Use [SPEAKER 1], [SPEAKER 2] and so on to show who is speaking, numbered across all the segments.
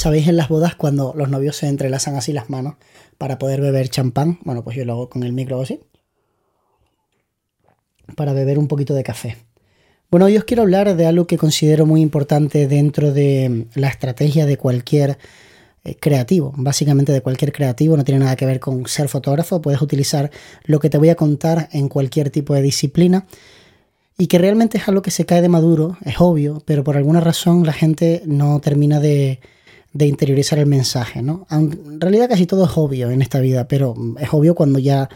[SPEAKER 1] ¿Sabéis en las bodas cuando los novios se entrelazan así las manos para poder beber champán? Bueno, pues yo lo hago con el micro así. Para beber un poquito de café. Bueno, hoy os quiero hablar de algo que considero muy importante dentro de la estrategia de cualquier eh, creativo, básicamente de cualquier creativo, no tiene nada que ver con ser fotógrafo, puedes utilizar lo que te voy a contar en cualquier tipo de disciplina y que realmente es algo que se cae de maduro, es obvio, pero por alguna razón la gente no termina de, de interiorizar el mensaje, ¿no? En realidad casi todo es obvio en esta vida, pero es obvio cuando ya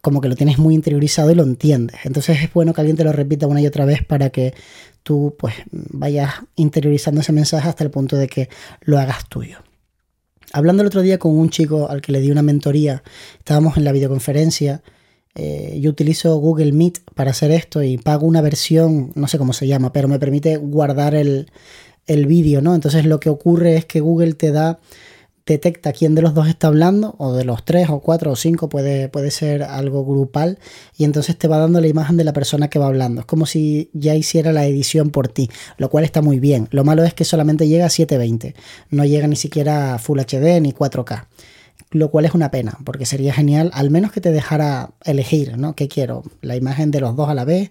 [SPEAKER 1] como que lo tienes muy interiorizado y lo entiendes. Entonces es bueno que alguien te lo repita una y otra vez para que tú pues vayas interiorizando ese mensaje hasta el punto de que lo hagas tuyo. Hablando el otro día con un chico al que le di una mentoría, estábamos en la videoconferencia, eh, yo utilizo Google Meet para hacer esto y pago una versión, no sé cómo se llama, pero me permite guardar el, el vídeo, ¿no? Entonces lo que ocurre es que Google te da detecta quién de los dos está hablando, o de los tres, o cuatro, o cinco, puede, puede ser algo grupal, y entonces te va dando la imagen de la persona que va hablando. Es como si ya hiciera la edición por ti, lo cual está muy bien. Lo malo es que solamente llega a 720, no llega ni siquiera a Full HD ni 4K. Lo cual es una pena, porque sería genial, al menos que te dejara elegir, ¿no? ¿Qué quiero? ¿La imagen de los dos a la vez?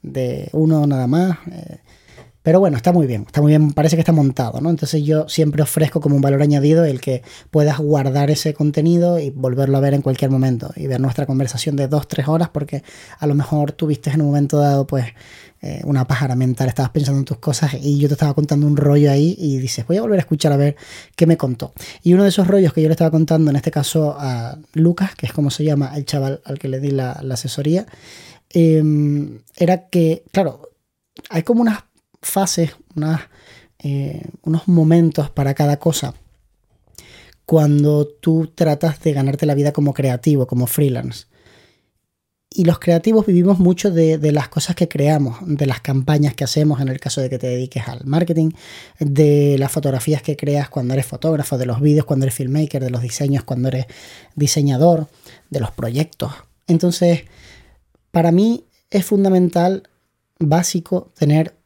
[SPEAKER 1] ¿De uno nada más? Eh, pero bueno, está muy bien, está muy bien, parece que está montado, ¿no? Entonces yo siempre ofrezco como un valor añadido el que puedas guardar ese contenido y volverlo a ver en cualquier momento y ver nuestra conversación de dos, tres horas porque a lo mejor tuviste en un momento dado pues eh, una pájara mental, estabas pensando en tus cosas y yo te estaba contando un rollo ahí y dices, voy a volver a escuchar a ver qué me contó. Y uno de esos rollos que yo le estaba contando, en este caso a Lucas, que es como se llama el chaval al que le di la, asesoría, em, era que, claro, hay como unas fases, eh, unos momentos para cada cosa cuando tú tratas de ganarte la vida como creativo, como freelance. Y los creativos vivimos mucho de, de, las cosas que creamos, de las campañas que hacemos en el caso de que te dediques al marketing, de las fotografías que creas cuando eres fotógrafo, de los vídeos cuando eres filmmaker, de los diseños cuando eres diseñador, de los proyectos. Entonces, para mí es fundamental, básico, tener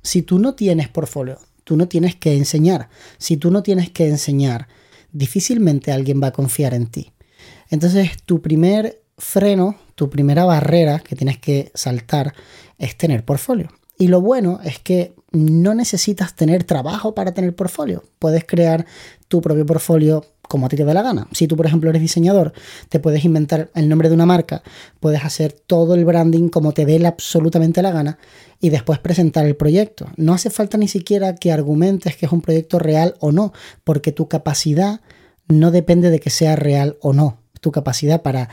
[SPEAKER 1] Si tú no tienes portfolio, tú no tienes que enseñar. Si tú no tienes que enseñar, difícilmente alguien va a confiar en ti. Entonces, tu primer freno, tu primera barrera que tienes que saltar es tener portfolio. Y lo bueno es que no necesitas tener trabajo para tener portfolio. Puedes crear tu propio portfolio como a ti te dé la gana. Si tú, por ejemplo, eres diseñador, te puedes inventar el nombre de una marca, puedes hacer todo el branding como te dé absolutamente la gana y después presentar el proyecto. No hace falta ni siquiera que argumentes que es un proyecto real o no, porque tu capacidad no depende de que sea real o no. Tu capacidad para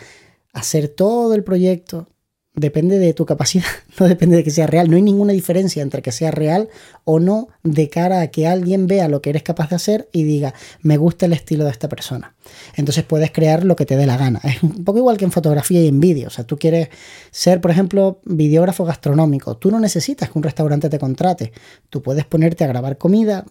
[SPEAKER 1] hacer todo el proyecto, depende de tu capacidad, no depende de que sea real. No hay ninguna diferencia entre que sea real o no de cara a que alguien vea lo que eres capaz de hacer y diga, me gusta el estilo de esta persona. Entonces puedes crear lo que te dé la gana. Es un poco igual que en fotografía y en vídeo. O sea, tú quieres ser, por ejemplo, videógrafo gastronómico. Tú no necesitas que un restaurante te contrate. Tú puedes ponerte a grabar comida,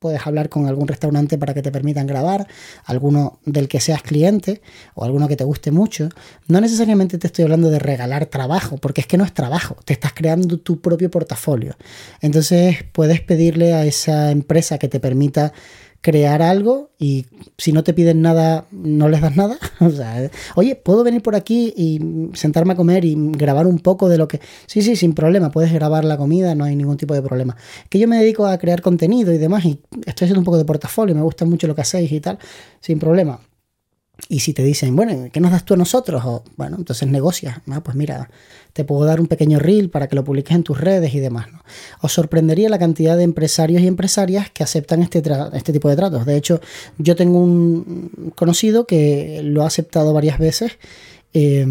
[SPEAKER 1] puedes hablar con algún restaurante para que te permitan grabar, alguno del que seas cliente o alguno que te guste mucho. No necesariamente te estoy hablando de regalar trabajo, porque es que no es trabajo, te estás creando tu propio portafolio. Entonces puedes pedirle a esa empresa que te permita crear algo y si no te piden nada, no les das nada. o sea, oye, ¿puedo venir por aquí y sentarme a comer y grabar un poco de lo que... Sí, sí, sin problema, puedes grabar la comida, no hay ningún tipo de problema. Que yo me dedico a crear contenido y demás y estoy haciendo un poco de portafolio, me gusta mucho lo que hacéis y tal, sin problema. Y si te dicen, bueno, ¿qué nos das tú a nosotros? O, bueno, entonces negocias. Ah, pues mira, te puedo dar un pequeño reel para que lo publiques en tus redes y demás. ¿no? Os sorprendería la cantidad de empresarios y empresarias que aceptan este, este tipo de tratos. De hecho, yo tengo un conocido que lo ha aceptado varias veces. Eh,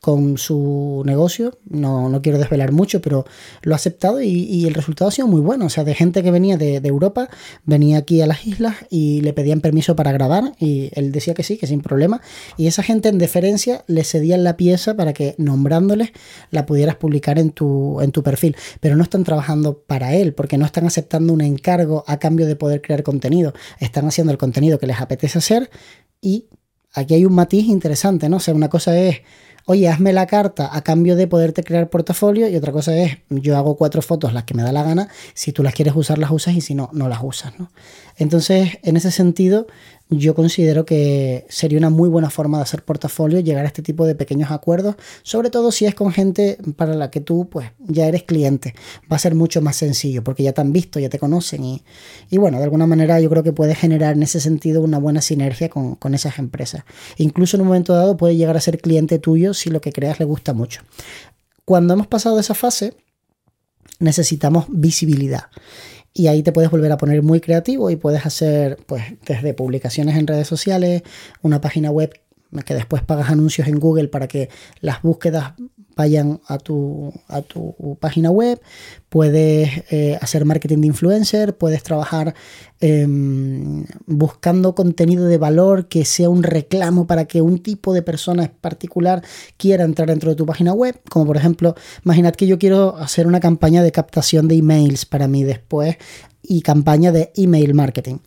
[SPEAKER 1] con su negocio. No, no quiero desvelar mucho, pero lo ha aceptado y, el resultado ha sido muy bueno. O sea, de gente que venía de, Europa, venía aquí a las islas y le pedían permiso para grabar y él decía que sí, que sin problema. Y esa gente en deferencia le cedían la pieza para que nombrándoles la pudieras publicar en tu, en tu perfil. Pero no están trabajando para él porque no están aceptando un encargo a cambio de poder crear contenido. Están haciendo el contenido que les apetece hacer y aquí hay un matiz interesante, ¿no? O sea, una cosa es oye, hazme la carta a cambio de poderte crear portafolio y otra cosa es, yo hago cuatro fotos las que me da la gana, si tú las quieres usar las usas y si no, no las usas. ¿no? Entonces, en ese sentido, yo considero que sería una muy buena forma de hacer portafolio, llegar a este tipo de pequeños acuerdos, sobre todo si es con gente para la que tú pues ya eres cliente. Va a ser mucho más sencillo porque ya te han visto, ya te conocen y, y bueno, de alguna manera yo creo que puede generar en ese sentido una buena sinergia con, con esas empresas. Incluso en un momento dado puede llegar a ser cliente tuyo si lo que creas le gusta mucho. Cuando hemos pasado esa fase, necesitamos visibilidad y ahí te puedes volver a poner muy creativo y puedes hacer pues desde publicaciones en redes sociales, una página web que después pagas anuncios en Google para que las búsquedas vayan a tu, a tu página web, puedes eh, hacer marketing de influencer, puedes trabajar em, buscando contenido de valor que sea un reclamo para que un tipo de persona particular quiera entrar dentro de tu página web, como por ejemplo, imaginad que yo quiero hacer una campaña de captación de emails para mí después y campaña de email marketing.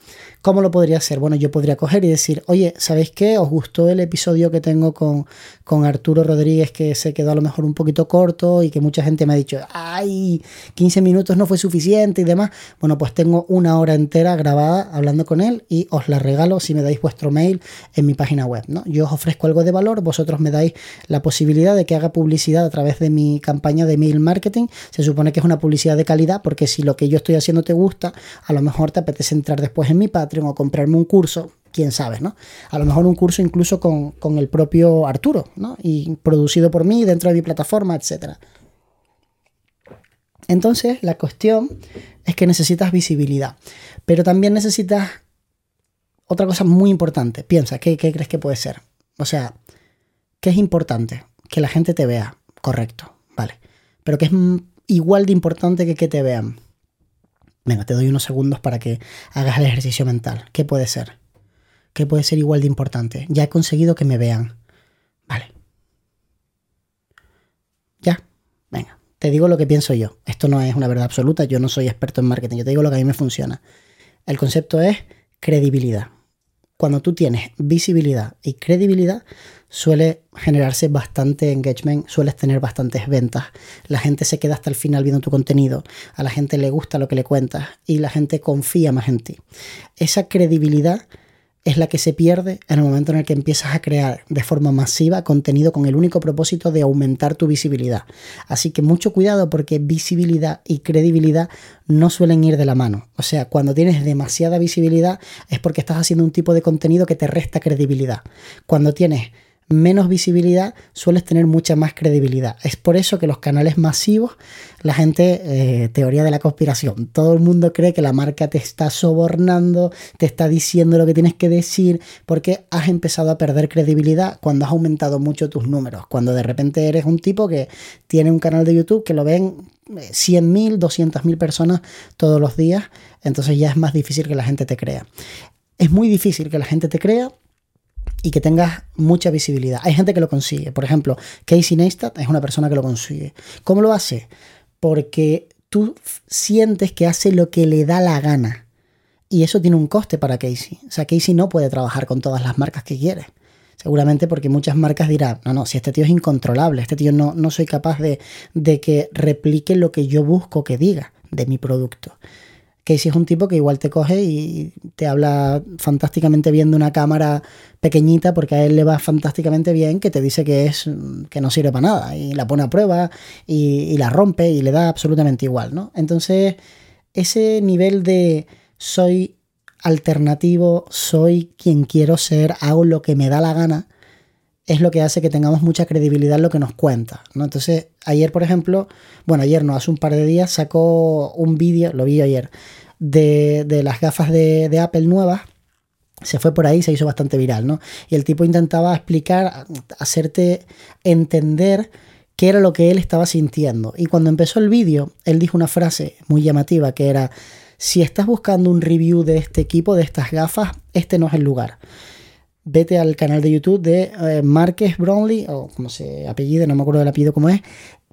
[SPEAKER 1] ¿Cómo lo podría hacer? Bueno, yo podría coger y decir, oye, ¿sabéis qué? ¿Os gustó el episodio que tengo con, con Arturo Rodríguez que se quedó a lo mejor un poquito corto y que mucha gente me ha dicho, ay, 15 minutos no fue suficiente y demás? Bueno, pues tengo una hora entera grabada hablando con él y os la regalo si me dais vuestro mail en mi página web, ¿no? Yo os ofrezco algo de valor, vosotros me dais la posibilidad de que haga publicidad a través de mi campaña de email marketing. Se supone que es una publicidad de calidad porque si lo que yo estoy haciendo te gusta, a lo mejor te apetece entrar después en mi Patreon o comprarme un curso, quién sabe, ¿no? A lo mejor un curso incluso con, el propio Arturo, ¿no? Y producido por mí dentro de mi plataforma, etc. Entonces, la cuestión es que necesitas visibilidad, pero también necesitas otra cosa muy importante. Piensa, ¿qué, qué crees que puede ser? O sea, ¿qué es importante? Que la gente te vea, correcto, vale. Pero que es igual de importante que que te vean. Venga, te doy unos segundos para que hagas el ejercicio mental. ¿Qué puede ser? ¿Qué puede ser igual de importante? Ya he conseguido que me vean. Vale. Ya. Venga. Te digo lo que pienso yo. Esto no es una verdad absoluta. Yo no soy experto en marketing. Yo te digo lo que a mí me funciona. El concepto es credibilidad. Cuando tú tienes visibilidad y credibilidad, suele generarse bastante engagement, sueles tener bastantes ventas, la gente se queda hasta el final viendo tu contenido, a la gente le gusta lo que le cuentas y la gente confía más en ti. Esa credibilidad es la que se pierde en el momento en el que empiezas a crear de forma masiva contenido con el único propósito de aumentar tu visibilidad. Así que mucho cuidado porque visibilidad y credibilidad no suelen ir de la mano. O sea, cuando tienes demasiada visibilidad es porque estás haciendo un tipo de contenido que te resta credibilidad. Cuando tienes menos visibilidad, sueles tener mucha más credibilidad. Es por eso que los canales masivos, la gente, eh, teoría de la conspiración, todo el mundo cree que la marca te está sobornando, te está diciendo lo que tienes que decir, porque has empezado a perder credibilidad cuando has aumentado mucho tus números, cuando de repente eres un tipo que tiene un canal de YouTube que lo ven 100.000, eh, 200.000 personas todos los días, entonces ya es más difícil que la gente te crea. Es muy difícil que la gente te crea y que tengas mucha visibilidad. Hay gente que lo consigue. Por ejemplo, Casey Neistat es una persona que lo consigue. ¿Cómo lo hace? Porque tú sientes que hace lo que le da la gana. Y eso tiene un coste para Casey. O sea, Casey no puede trabajar con todas las marcas que quiere. Seguramente porque muchas marcas dirán, no, no, si este tío es incontrolable, este tío no, no soy capaz de, de que replique lo que yo busco que diga de mi producto. Casey es un tipo que igual te coge y te habla fantásticamente bien de una cámara pequeñita porque a él le va fantásticamente bien, que te dice que es que no sirve para nada y la pone a prueba y, la rompe y le da absolutamente igual, ¿no? Entonces, ese nivel de soy alternativo, soy quien quiero ser, hago lo que me da la gana, es lo que hace que tengamos mucha credibilidad en lo que nos cuenta. ¿no? Entonces, ayer, por ejemplo, bueno, ayer no, hace un par de días sacó un vídeo, lo vi ayer, de, de las gafas de, de, Apple nuevas. Se fue por ahí, se hizo bastante viral, ¿no? Y el tipo intentaba explicar, hacerte entender qué era lo que él estaba sintiendo. Y cuando empezó el vídeo, él dijo una frase muy llamativa que era, si estás buscando un review de este equipo, de estas gafas, este no es el lugar vete al canal de YouTube de eh, Marques Brownlee, o como se apellida, no me acuerdo del apellido cómo es,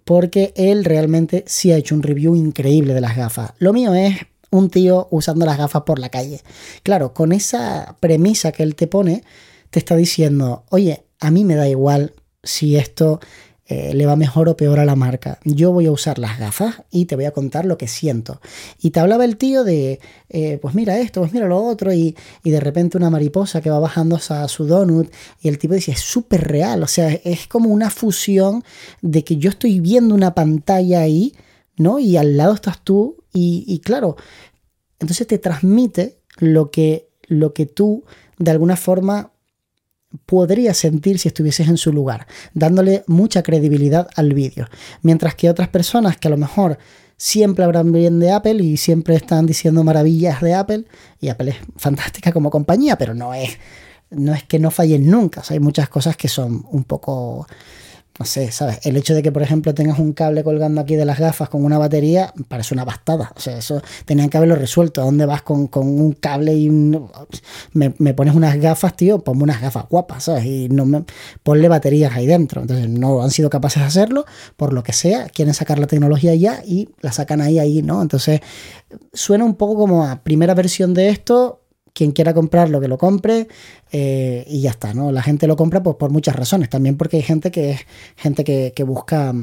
[SPEAKER 1] porque él realmente sí ha hecho un review increíble de las gafas. Lo mío es un tío usando las gafas por la calle. Claro, con esa premisa que él te pone, te está diciendo, oye, a mí me da igual si esto eh, le va mejor o peor a la marca. Yo voy a usar las gafas y te voy a contar lo que siento. Y te hablaba el tío de, eh, pues mira esto, pues mira lo otro, y, de repente una mariposa que va bajando a su donut, y el tipo dice, es súper real, o sea, es como una fusión de que yo estoy viendo una pantalla ahí, ¿no? Y al lado estás tú, y, y claro, entonces te transmite lo que, lo que tú de alguna forma podría sentir si estuvieses en su lugar, dándole mucha credibilidad al vídeo. Mientras que otras personas que a lo mejor siempre hablan bien de Apple y siempre están diciendo maravillas de Apple, y Apple es fantástica como compañía, pero no es, no es que no fallen nunca. hay muchas cosas que son un poco no sé, ¿sabes? El hecho de que, por ejemplo, tengas un cable colgando aquí de las gafas con una batería, parece una bastada. O sea, eso tenían que haberlo resuelto. ¿A dónde vas con, un cable y me, pones unas gafas, tío? Ponme unas gafas guapas, ¿sabes? Y no me ponle baterías ahí dentro. Entonces, no han sido capaces de hacerlo, por lo que sea. Quieren sacar la tecnología ya y la sacan ahí, ahí, ¿no? Entonces, suena un poco como a primera versión de esto, quien quiera comprarlo, que lo compre eh, y ya está, ¿no? La gente lo compra pues, por muchas razones, también porque hay gente que es gente que, busca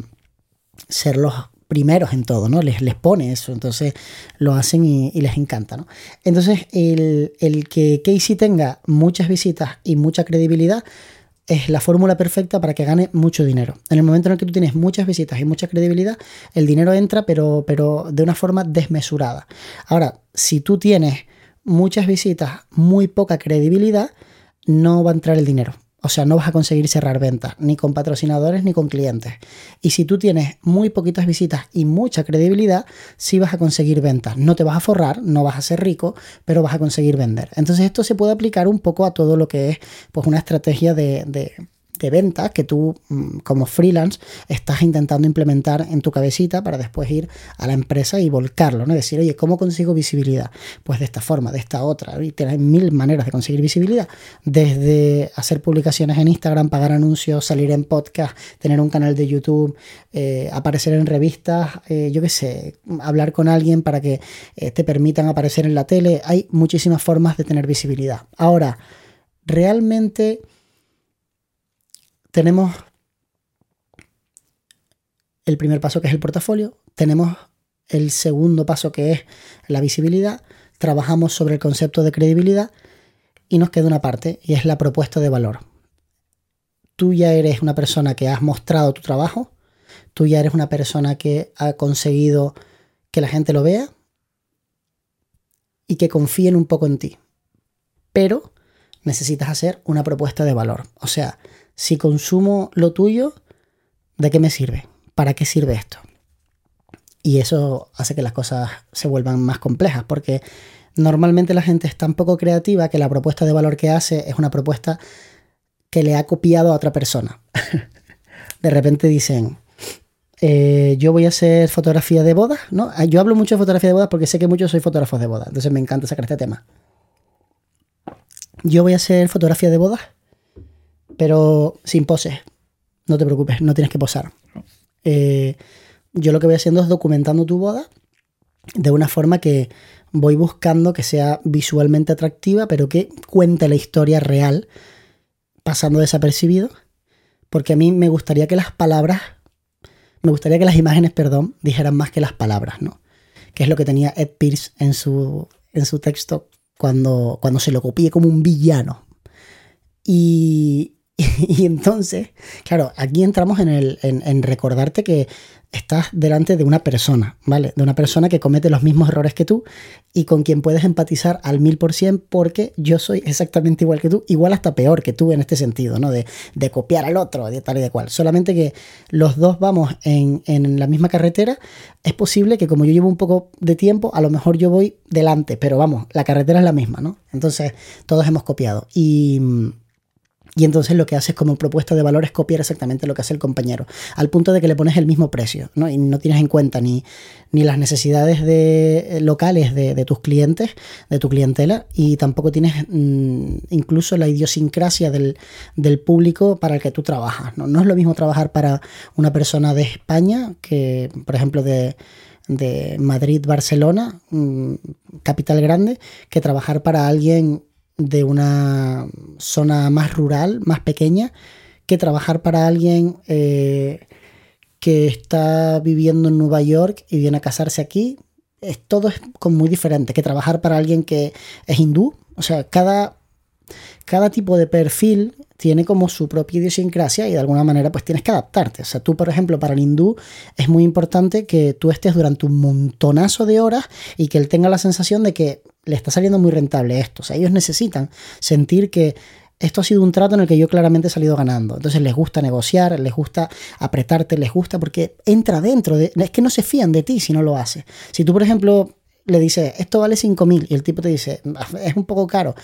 [SPEAKER 1] ser los primeros en todo, ¿no? Les, les pone eso, entonces lo hacen y, les encanta, ¿no? Entonces, el, el, que Casey tenga muchas visitas y mucha credibilidad es la fórmula perfecta para que gane mucho dinero. En el momento en el que tú tienes muchas visitas y mucha credibilidad, el dinero entra, pero, pero de una forma desmesurada. Ahora, si tú tienes muchas visitas, muy poca credibilidad, no va a entrar el dinero. O sea, no vas a conseguir cerrar ventas, ni con patrocinadores ni con clientes. Y si tú tienes muy poquitas visitas y mucha credibilidad, sí vas a conseguir ventas. No te vas a forrar, no vas a ser rico, pero vas a conseguir vender. Entonces esto se puede aplicar un poco a todo lo que es pues, una estrategia de, de de venta que tú mm, como freelance estás intentando implementar en tu cabecita para después ir a la empresa y volcarlo, ¿no? Decir, oye, ¿cómo consigo visibilidad? Pues de esta forma, de esta otra. Y tienes mil maneras de conseguir visibilidad. Desde hacer publicaciones en Instagram, pagar anuncios, salir en podcast, tener un canal de YouTube, eh, aparecer en revistas, eh, yo qué sé, hablar con alguien para que eh, te permitan aparecer en la tele. Hay muchísimas formas de tener visibilidad. Ahora, realmente tenemos el primer paso que es el portafolio, tenemos el segundo paso que es la visibilidad, trabajamos sobre el concepto de credibilidad y nos queda una parte y es la propuesta de valor. Tú ya eres una persona que has mostrado tu trabajo, tú ya eres una persona que ha conseguido que la gente lo vea y que confíen un poco en ti. Pero necesitas hacer una propuesta de valor. O sea, si consumo lo tuyo, ¿de qué me sirve? ¿Para qué sirve esto? Y eso hace que las cosas se vuelvan más complejas, porque normalmente la gente es tan poco creativa que la propuesta de valor que hace es una propuesta que le ha copiado a otra persona. de repente dicen, eh, yo voy a hacer fotografía de bodas, ¿no? Ah, yo hablo mucho de fotografía de bodas porque sé que muchos soy fotógrafos de bodas, entonces me encanta sacar este tema. Yo voy a hacer fotografía de bodas pero sin poses. No te preocupes, no tienes que posar. Eh, yo lo que voy haciendo es documentando tu boda de una forma que voy buscando que sea visualmente atractiva, pero que cuente la historia real, pasando desapercibido, porque a mí me gustaría que las palabras, me gustaría que las imágenes, perdón, dijeran más que las palabras, ¿no? Que es lo que tenía Ed Pierce en su, en su texto cuando, cuando se lo copié como un villano. Y, Y, entonces, claro, aquí entramos en, el, en, recordarte que estás delante de una persona, ¿vale? De una persona que comete los mismos errores que tú y con quien puedes empatizar al mil por cien porque yo soy exactamente igual que tú, igual hasta peor que tú en este sentido, ¿no? De, de copiar al otro, de tal y de cual. Solamente que los dos vamos en, en la misma carretera, es posible que como yo llevo un poco de tiempo, a lo mejor yo voy delante, pero vamos, la carretera es la misma, ¿no? Entonces, todos hemos copiado. Y y entonces lo que haces como propuesta de valor es copiar exactamente lo que hace el compañero, al punto de que le pones el mismo precio, ¿no? Y no tienes en cuenta ni, ni las necesidades de, eh, locales de, tus clientes, de tu clientela, y tampoco tienes mm, incluso la idiosincrasia del, público para el que tú trabajas. ¿no? no es lo mismo trabajar para una persona de España que, por ejemplo, de de Madrid, Barcelona, mm, capital grande, que trabajar para alguien de una zona más rural, más pequeña, que trabajar para alguien eh, que está viviendo en Nueva York y viene a casarse aquí. Es, todo es muy diferente que trabajar para alguien que es hindú. O sea, cada, cada tipo de perfil tiene como su propia idiosincrasia y de alguna manera pues tienes que adaptarte. O sea, tú, por ejemplo, para el hindú es muy importante que tú estés durante un montonazo de horas y que él tenga la sensación de que le está saliendo muy rentable esto. O sea, ellos necesitan sentir que esto ha sido un trato en el que yo claramente he salido ganando. Entonces les gusta negociar, les gusta apretarte, les gusta porque entra dentro de... Es que no se fían de ti si no lo haces. Si tú, por ejemplo, le dices, esto vale 5.000 y el tipo te dice, es un poco caro,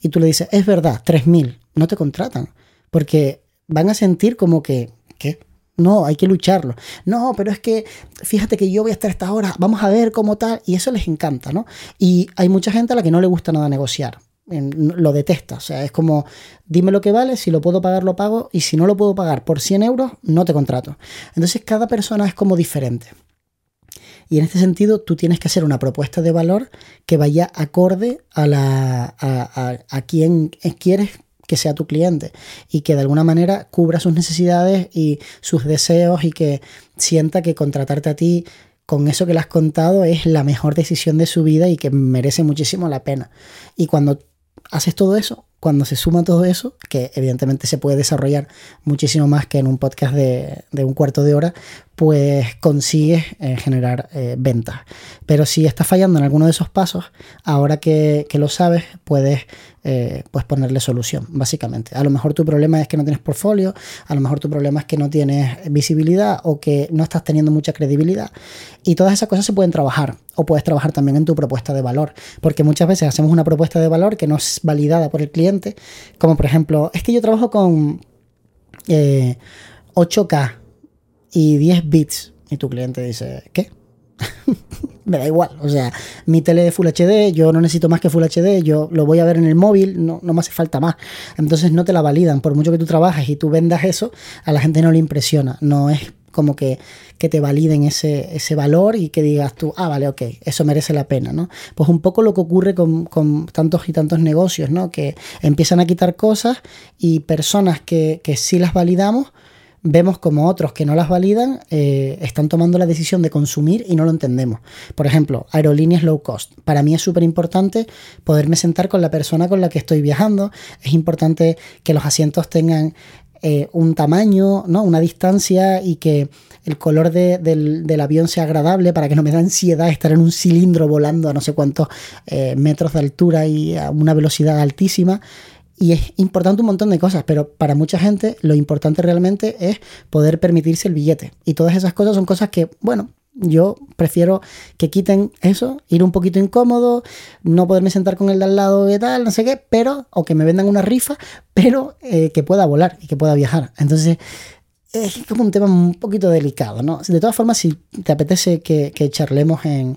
[SPEAKER 1] y tú le dices, es verdad, 3.000, no te contratan. Porque van a sentir como que, ¿qué? No, hay que lucharlo. No, pero es que fíjate que yo voy a estar esta hora, vamos a ver cómo tal, y eso les encanta, ¿no? Y hay mucha gente a la que no le gusta nada negociar lo detesta. O sea, es como, dime lo que vale, si lo puedo pagar, lo pago, y si no lo puedo pagar por 100 euros, no te contrato. Entonces, cada persona es como diferente. Y en este sentido, tú tienes que hacer una propuesta de valor que vaya acorde a, la, a, a quien quieres que sea tu cliente y que de alguna manera cubra sus necesidades y sus deseos y que sienta que contratarte a ti con eso que le has contado es la mejor decisión de su vida y que merece muchísimo la pena. Y cuando haces todo eso, cuando se suma todo eso, que evidentemente se puede desarrollar muchísimo más que en un podcast de, un cuarto de hora, pues consigues eh, generar eh, ventas. Pero si estás fallando en alguno de esos pasos, ahora que, que lo sabes, puedes eh, pues ponerle solución, básicamente. A lo mejor tu problema es que no tienes portfolio, a lo mejor tu problema es que no tienes visibilidad o que no estás teniendo mucha credibilidad. Y todas esas cosas se pueden trabajar o puedes trabajar también en tu propuesta de valor, porque muchas veces hacemos una propuesta de valor que no es validada por el cliente, como por ejemplo, es que yo trabajo con 8K eh, y 10 bits y tu cliente dice, ¿qué? me da igual. O sea, mi tele de Full HD, yo no necesito más que Full HD, yo lo voy a ver en el móvil, no, no me hace falta más. Entonces no te la validan. Por mucho que tú trabajes y tú vendas eso, a la gente no le impresiona. No es como que, que te validen ese, ese, valor y que digas tú, ah, vale, ok, eso merece la pena, ¿no? Pues un poco lo que ocurre con, con tantos y tantos negocios, ¿no? Que empiezan a quitar cosas y personas que, que sí las validamos, vemos como otros que no las validan eh, están tomando la decisión de consumir y no lo entendemos. Por ejemplo, aerolíneas low cost. Para mí es súper importante poderme sentar con la persona con la que estoy viajando. Es importante que los asientos tengan eh, un tamaño, ¿no? una distancia y que el color del, avión sea agradable para que no me da ansiedad estar en un cilindro volando a no sé cuántos eh, metros de altura y a una velocidad altísima. Y es importante un montón de cosas, pero para mucha gente lo importante realmente es poder permitirse el billete. Y todas esas cosas son cosas que, bueno, yo prefiero que quiten eso, ir un poquito incómodo, no poderme sentar con el de al lado y tal, no sé qué, pero, o que me vendan una rifa, pero eh, que pueda volar y que pueda viajar. Entonces, es como un tema un poquito delicado, ¿no? De todas formas, si te apetece que charlemos en,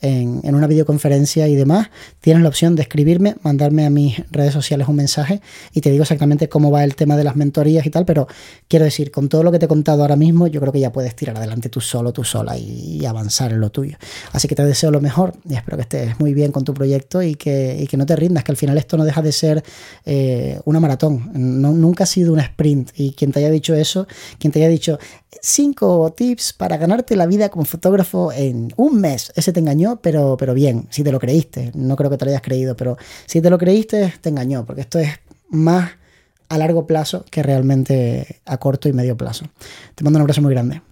[SPEAKER 1] en, una videoconferencia y demás, tienes la opción de escribirme, mandarme a mis redes sociales un mensaje y te digo exactamente cómo va el tema de las mentorías y tal, pero quiero decir, con todo lo que te he contado ahora mismo, yo creo que ya puedes tirar adelante tú solo, tú sola y, avanzar en lo tuyo. Así que te deseo lo mejor y espero que estés muy bien con tu proyecto y que, que no te rindas, que al final esto no deja de ser eh, una maratón, nunca ha sido un sprint y quien te haya dicho eso, quien te haya dicho cinco tips para ganarte la vida como fotógrafo en un mes, ese te engañó pero, pero bien, si te lo creíste. No creo que te lo hayas creído, pero si te lo creíste, te engañó, porque esto es más a largo plazo que realmente a corto y medio plazo. Te mando un abrazo muy grande.